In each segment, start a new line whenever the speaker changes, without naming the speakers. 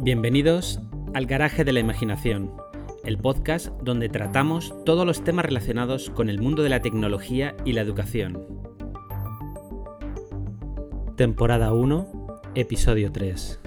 Bienvenidos al Garaje de la Imaginación, el podcast donde tratamos todos los temas relacionados con el mundo de la tecnología y la educación. Temporada 1, episodio 3.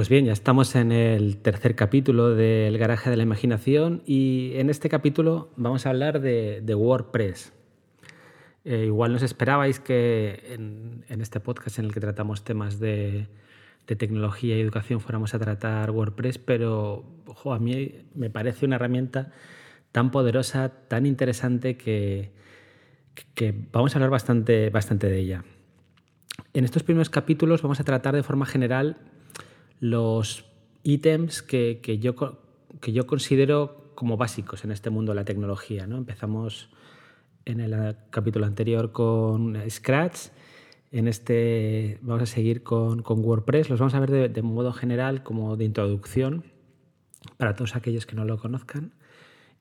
Pues bien, ya estamos en el tercer capítulo del Garaje de la Imaginación y en este capítulo vamos a hablar de, WordPress. Eh, igual nos esperabais que en, este podcast en el que tratamos temas de, tecnología y educación fuéramos a tratar WordPress, pero a mí me parece una herramienta tan poderosa, tan interesante que, que vamos a hablar bastante, bastante de ella. En estos primeros capítulos vamos a tratar de forma general los ítems que, yo, que yo considero como básicos en este mundo de la tecnología. ¿no? Empezamos en el capítulo anterior con Scratch, en este vamos a seguir con, WordPress, los vamos a ver de, de, modo general como de introducción para todos aquellos que no lo conozcan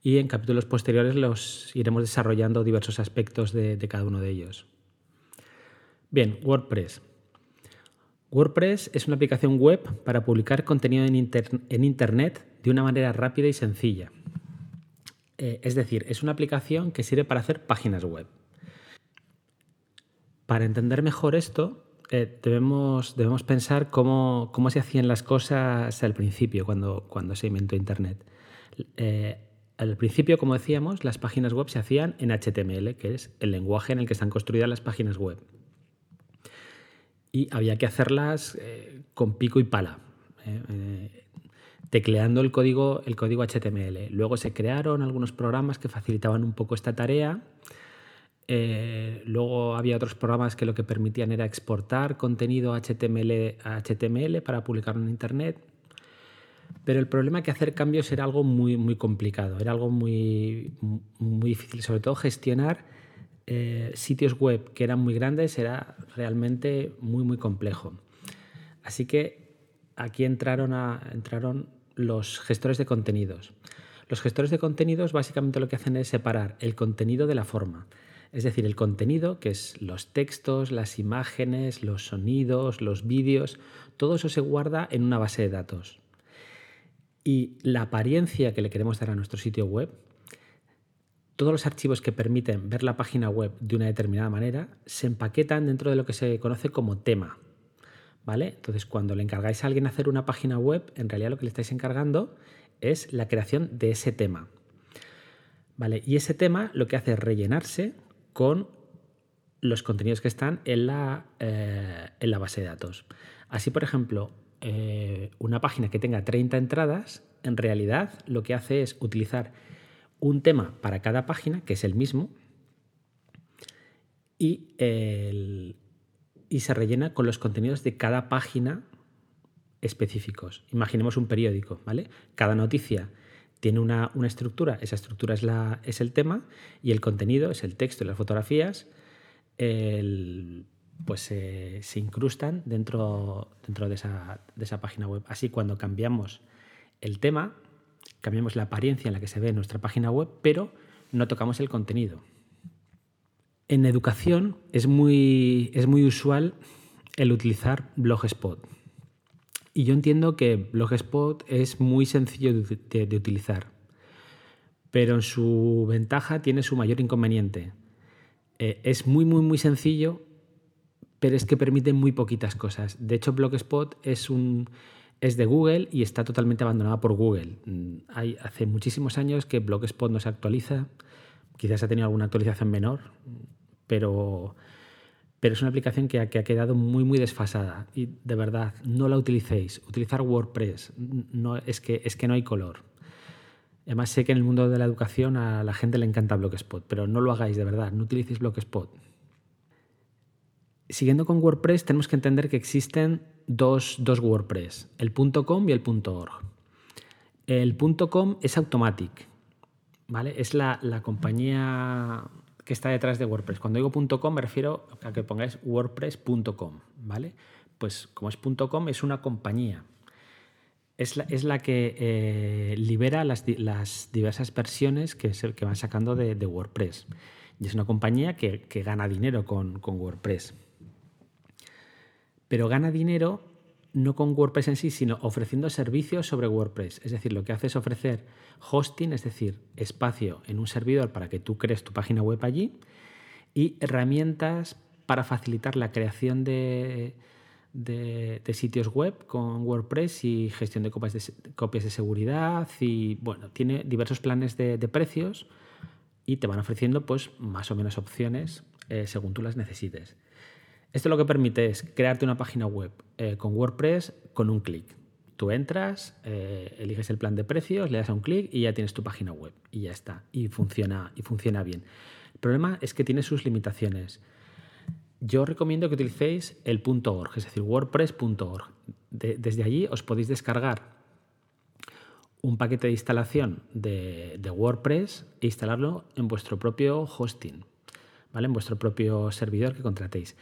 y en capítulos posteriores los iremos desarrollando diversos aspectos de, de cada uno de ellos. Bien, WordPress. WordPress es una aplicación web para publicar contenido en, Internet de una manera rápida y sencilla. Eh, es decir, es una aplicación que sirve para hacer páginas web. Para entender mejor esto, eh, debemos, pensar cómo, se hacían las cosas al principio, cuando, cuando se inventó Internet. Eh, al principio, como decíamos, las páginas web se hacían en HTML, que es el lenguaje en el que están construidas las páginas web y había que hacerlas eh, con pico y pala, eh, eh, tecleando el código, el código HTML. Luego se crearon algunos programas que facilitaban un poco esta tarea. luego había otros programas que lo que permitían era exportar contenido HTML a HTML para publicarlo en Internet. Pero el problema es que hacer cambios era algo muy, muy complicado, era algo muy, muy difícil, sobre todo gestionar eh, sitios web que eran muy grandes era realmente muy, muy complejo. Así que aquí entraron, entraron los gestores de contenidos. Los gestores de contenidos básicamente lo que hacen es separar el contenido de la forma. Es decir, el contenido, que es los textos, las imágenes, los sonidos, los vídeos, todo eso se guarda en una base de datos. Y la apariencia que le queremos dar a nuestro sitio web, todos los archivos que permiten ver la página web de una determinada manera se empaquetan dentro de lo que se conoce como tema. ¿Vale? Entonces, cuando le encargáis a alguien hacer una página web, en realidad lo que le estáis encargando es la creación de ese tema. ¿Vale? Y ese tema lo que hace es rellenarse con los contenidos que están en la, eh, en la base de datos. Así, por ejemplo, eh, una página que tenga 30 entradas, en realidad lo que hace es utilizar un tema para cada página, que es el mismo, y, y se rellena con los contenidos de cada página específicos. Imaginemos un periódico, ¿vale? Cada noticia tiene una, estructura, esa estructura es, la, es, el tema y el contenido es el texto y las fotografías, pues se incrustan dentro, dentro de, esa, de esa página web. Así cuando cambiamos el tema, cambiamos la apariencia en la que se ve nuestra página web, pero no tocamos el contenido. En educación es muy, es muy usual el utilizar Blogspot. Y yo entiendo que Blogspot es muy sencillo de, utilizar, pero en su ventaja tiene su mayor inconveniente. Eh, es muy, muy, muy sencillo, pero es que permite muy poquitas cosas. De hecho, Blogspot es un, es de Google y está totalmente abandonada por Google. Mm, hay, hace muchísimos años que Blogspot no se actualiza, quizás ha tenido alguna actualización menor, pero, pero es una aplicación que ha, que ha quedado muy, muy desfasada. Y de verdad, no la utilicéis. Utilizar WordPress no, es, que, es que no hay color. Además, sé que en el mundo de la educación a la gente le encanta Blogspot, pero no lo hagáis de verdad, no utilicéis Blogspot. Siguiendo con WordPress, tenemos que entender que existen dos, WordPress, el .com y el .org. El .com es Automatic, ¿vale? Es la, compañía que está detrás de WordPress. Cuando digo .com me refiero a que pongáis wordpress.com, ¿vale? Pues como es .com es una compañía. es la, que eh, libera las, diversas versiones que, se, van sacando de, WordPress. Y es una compañía que, gana dinero con, WordPress. Pero gana dinero no con WordPress en sí, sino ofreciendo servicios sobre WordPress. Es decir, lo que hace es ofrecer hosting, es decir, espacio en un servidor para que tú crees tu página web allí y herramientas para facilitar la creación de, sitios web con WordPress y gestión de copias de, copias de seguridad y bueno, tiene diversos planes de, precios y te van ofreciendo pues más o menos opciones eh, según tú las necesites. Esto lo que permite es crearte una página web eh, con WordPress con un clic. Tú entras, eh, eliges el plan de precios, le das a un clic y ya tienes tu página web y ya está. Y funciona, y funciona bien. El problema es que tiene sus limitaciones. Yo recomiendo que utilicéis el .org, es decir, wordpress.org. desde allí os podéis descargar un paquete de instalación de, WordPress e instalarlo en vuestro propio hosting, ¿vale? en vuestro propio servidor que contratéis.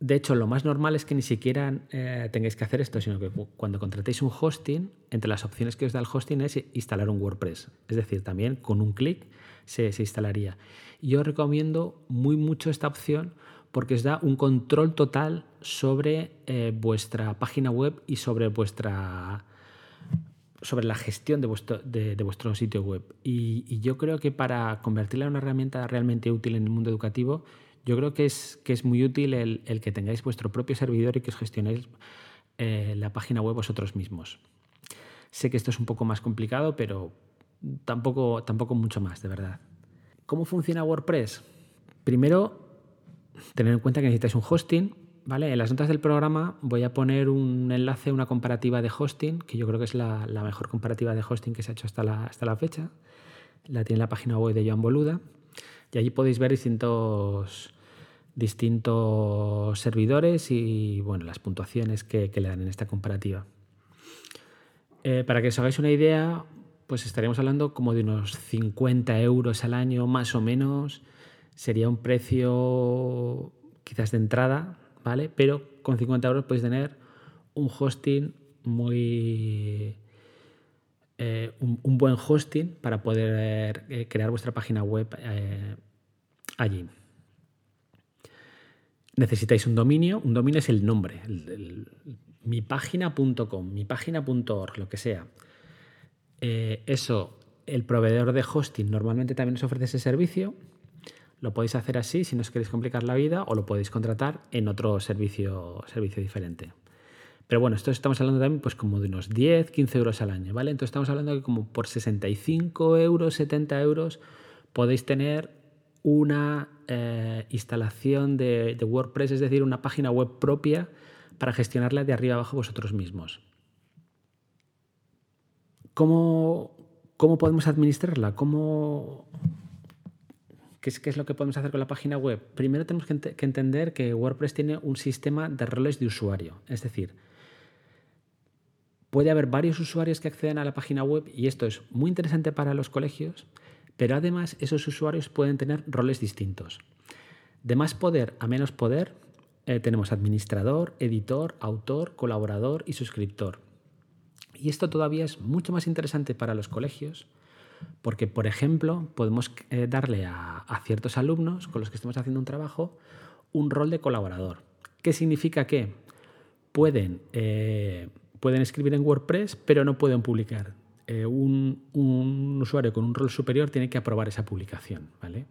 De hecho, lo más normal es que ni siquiera eh, tengáis que hacer esto, sino que cuando contratéis un hosting, entre las opciones que os da el hosting es instalar un WordPress. Es decir, también con un clic se, instalaría. Yo recomiendo muy mucho esta opción porque os da un control total sobre eh, vuestra página web y sobre vuestra sobre la gestión de vuestro, de, vuestro sitio web. Y, yo creo que para convertirla en una herramienta realmente útil en el mundo educativo, yo creo que es, que es muy útil el, que tengáis vuestro propio servidor y que os gestionéis eh, la página web vosotros mismos. Sé que esto es un poco más complicado, pero tampoco, tampoco mucho más, de verdad. ¿Cómo funciona WordPress? Primero, tener en cuenta que necesitáis un hosting. ¿vale? En las notas del programa voy a poner un enlace, una comparativa de hosting, que yo creo que es la, mejor comparativa de hosting que se ha hecho hasta la, hasta la fecha. La tiene en la página web de Joan Boluda. Y allí podéis ver distintos, distintos servidores y bueno, las puntuaciones que, le dan en esta comparativa. Eh, para que os hagáis una idea, pues estaríamos hablando como de unos 50 euros al año más o menos sería un precio quizás de entrada, ¿vale? Pero con 50 euros podéis tener un hosting muy... Eh, un, buen hosting para poder eh, crear vuestra página web allí. Necesitáis un dominio. Un dominio es el nombre, mipágina.com, mipágina.org, lo que sea. eso, el proveedor de hosting normalmente también os ofrece ese servicio lo podéis hacer así si no os queréis complicar la vida o lo podéis contratar en otro servicio, servicio diferente. Pero bueno, esto estamos hablando también pues como de unos 10, 15 euros al año, ¿vale? Entonces estamos hablando que como por 65 euros, 70 euros podéis tener una eh, instalación de, WordPress, es decir, una página web propia para gestionarla de arriba abajo vosotros mismos. ¿Cómo, cómo podemos administrarla? ¿Cómo, ¿Qué es, lo que podemos hacer con la página web? Primero tenemos que, entender que WordPress tiene un sistema de roles de usuario. Es decir, puede haber varios usuarios que acceden a la página web y esto es muy interesante para los colegios, pero además esos usuarios pueden tener roles distintos. De más poder a menos poder eh, tenemos administrador, editor, autor, colaborador y suscriptor. Y esto todavía es mucho más interesante para los colegios porque, por ejemplo, podemos eh, darle a, ciertos alumnos con los que estemos haciendo un trabajo un rol de colaborador. ¿Qué significa que pueden, eh, pueden escribir en WordPress, pero no pueden publicar? Eh, un, usuario con un rol superior tiene que aprobar esa publicación. ¿vale?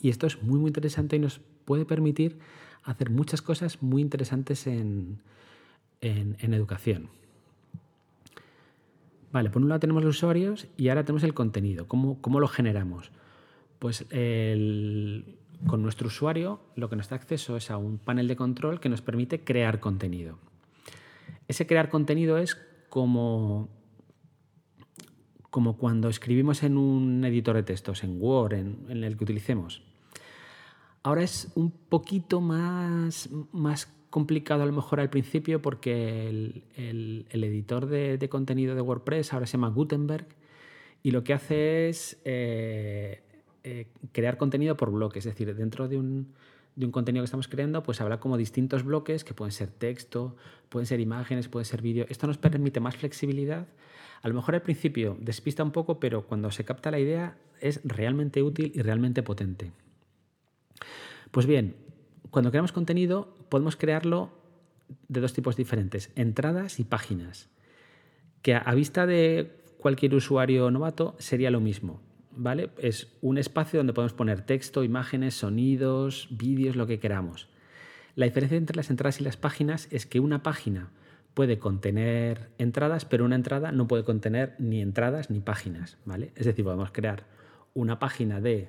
Y esto es muy, muy interesante y nos puede permitir hacer muchas cosas muy interesantes en, en educación. Vale, por un lado tenemos los usuarios y ahora tenemos el contenido. ¿Cómo, lo generamos? Pues con nuestro usuario lo que nos da acceso es a un panel de control que nos permite crear contenido. Ese crear contenido es como, como cuando escribimos en un editor de textos, en Word, en, el que utilicemos. Ahora es un poquito más, más complicado a lo mejor al principio porque el, editor de, contenido de WordPress ahora se llama Gutenberg y lo que hace es eh, eh, crear contenido por bloques, es decir, dentro de un, de un contenido que estamos creando, pues habrá como distintos bloques que pueden ser texto, pueden ser imágenes, pueden ser vídeo. Esto nos permite más flexibilidad. A lo mejor al principio despista un poco, pero cuando se capta la idea es realmente útil y realmente potente. Pues bien, cuando creamos contenido podemos crearlo de dos tipos diferentes, entradas y páginas, que a vista de cualquier usuario novato sería lo mismo. ¿Vale? Es un espacio donde podemos poner texto, imágenes, sonidos, vídeos, lo que queramos. La diferencia entre las entradas y las páginas es que una página puede contener entradas, pero una entrada no puede contener ni entradas ni páginas, ¿vale? Es decir, podemos crear una página de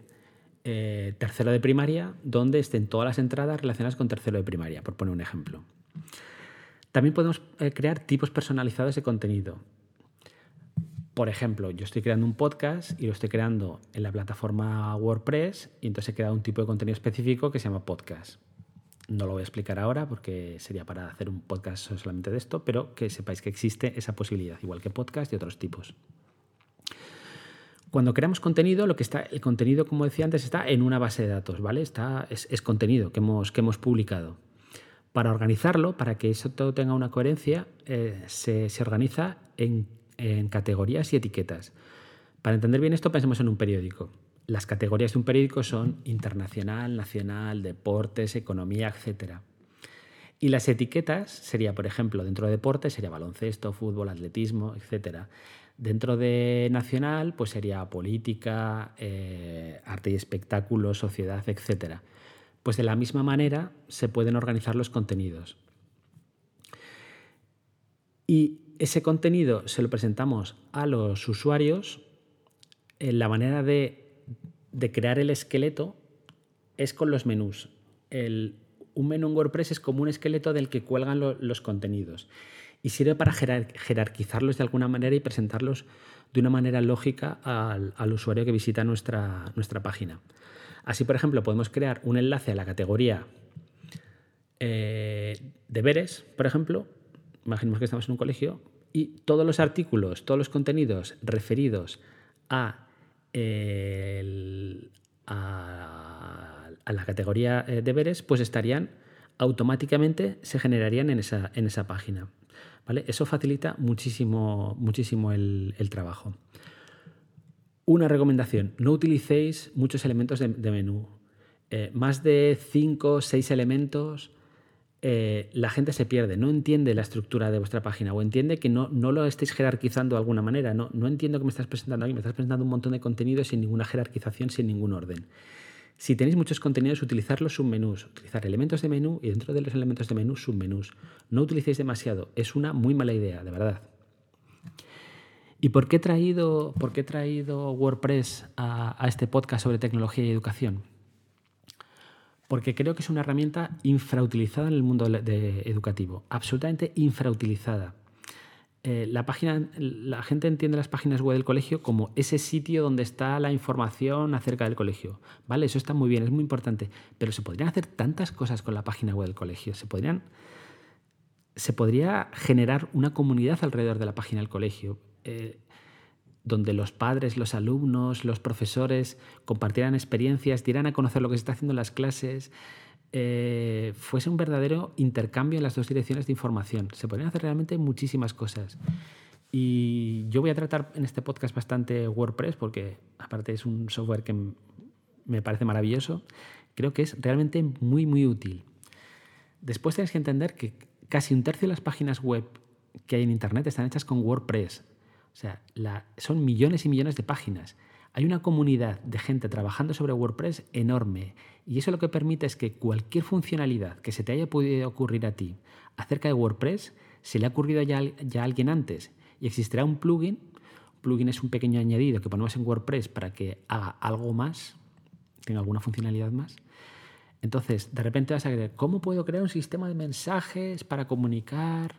eh, tercero de primaria donde estén todas las entradas relacionadas con tercero de primaria, por poner un ejemplo. También podemos eh, crear tipos personalizados de contenido. Por ejemplo, yo estoy creando un podcast y lo estoy creando en la plataforma WordPress y entonces he creado un tipo de contenido específico que se llama podcast. No lo voy a explicar ahora porque sería para hacer un podcast solamente de esto, pero que sepáis que existe esa posibilidad, igual que podcast y otros tipos. Cuando creamos contenido, lo que está, el contenido, como decía antes, está en una base de datos, ¿vale? Está, es, contenido que hemos, que hemos publicado. Para organizarlo, para que eso todo tenga una coherencia, eh, se, se organiza en en categorías y etiquetas. Para entender bien esto, pensemos en un periódico. Las categorías de un periódico son internacional, nacional, deportes, economía, etc. Y las etiquetas sería, por ejemplo, dentro de deportes sería baloncesto, fútbol, atletismo, etc. Dentro de nacional, pues sería política, eh, arte y espectáculo, sociedad, etc. Pues de la misma manera se pueden organizar los contenidos. Y ese contenido se lo presentamos a los usuarios. en la manera de, crear el esqueleto es con los menús. un menú en WordPress es como un esqueleto del que cuelgan los contenidos y sirve para jerarquizarlos de alguna manera y presentarlos de una manera lógica al, usuario que visita nuestra, nuestra, página. Así, por ejemplo, podemos crear un enlace a la categoría eh, deberes, por ejemplo. Imaginemos que estamos en un colegio, y todos los artículos, todos los contenidos referidos a, a, la categoría eh, deberes, pues estarían automáticamente, se generarían en esa, en esa página. ¿vale? Eso facilita muchísimo, muchísimo el, trabajo. Una recomendación, no utilicéis muchos elementos de, menú. Eh, más de 5 o 6 elementos eh, la gente se pierde, no entiende la estructura de vuestra página o entiende que no, no lo estéis jerarquizando de alguna manera. No, no entiendo que me estás presentando aquí, me estás presentando un montón de contenido sin ninguna jerarquización, sin ningún orden. Si tenéis muchos contenidos, utilizar los submenús, utilizar elementos de menú y dentro de los elementos de menú, submenús. No utilicéis demasiado, es una muy mala idea, de verdad. ¿Y por qué he traído, por qué he traído WordPress a este podcast sobre tecnología y educación? Porque creo que es una herramienta infrautilizada en el mundo educativo, absolutamente infrautilizada. Eh, la, página, la gente entiende las páginas web del colegio como ese sitio donde está la información acerca del colegio. ¿Vale? Eso está muy bien, es muy importante. Pero se podrían hacer tantas cosas con la página web del colegio. Se podrían. Se podría generar una comunidad alrededor de la página del colegio. Eh, donde los padres, los alumnos, los profesores compartieran experiencias, dieran a conocer lo que se está haciendo en las clases, eh, fuese un verdadero intercambio en las dos direcciones de información. Se podrían hacer realmente muchísimas cosas. Y yo voy a tratar en este podcast bastante WordPress porque aparte es un software que me parece maravilloso. Creo que es realmente muy, muy útil. Después tienes que entender que casi un tercio de las páginas web que hay en Internet están hechas con WordPress. O sea, son millones y millones de páginas. Hay una comunidad de gente trabajando sobre WordPress enorme y eso lo que permite es que cualquier funcionalidad que se te haya podido ocurrir a ti acerca de WordPress se le ha ocurrido ya, a alguien antes y existirá un plugin. Un plugin es un pequeño añadido que ponemos en WordPress para que haga algo más, tenga alguna funcionalidad más. Entonces, de repente vas a creer, ¿cómo puedo crear un sistema de mensajes para comunicar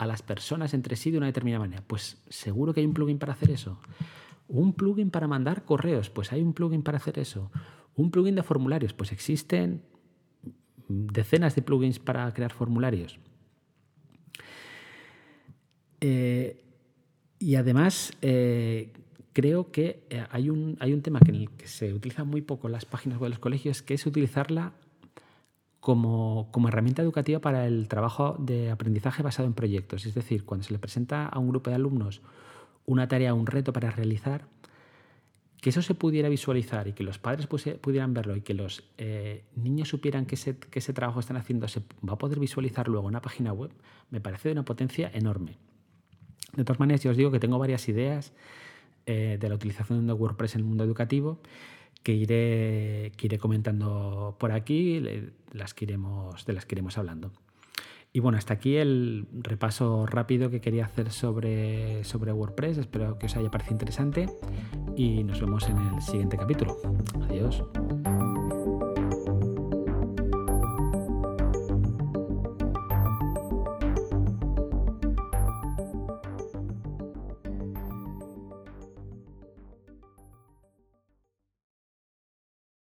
a las personas entre sí de una determinada manera. Pues seguro que hay un plugin para hacer eso. Un plugin para mandar correos, pues hay un plugin para hacer eso. Un plugin de formularios, pues existen decenas de plugins para crear formularios. Eh, y además, eh, creo que eh, hay un, hay un tema que en el que se utiliza muy poco las páginas web de los colegios, que es utilizarla como, herramienta educativa para el trabajo de aprendizaje basado en proyectos. Es decir, cuando se le presenta a un grupo de alumnos una tarea, un reto para realizar, que eso se pudiera visualizar y que los padres pudieran verlo y que los eh, niños supieran que ese, que ese trabajo están haciendo se va a poder visualizar luego en una página web, me parece de una potencia enorme. De todas maneras, yo os digo que tengo varias ideas eh, de la utilización de WordPress en el mundo educativo que iré, iré comentando por aquí, las que iremos, de las que hablando. Y bueno, hasta aquí el repaso rápido que quería hacer sobre, sobre WordPress. Espero que os haya parecido interesante y nos vemos en el siguiente capítulo. Adiós.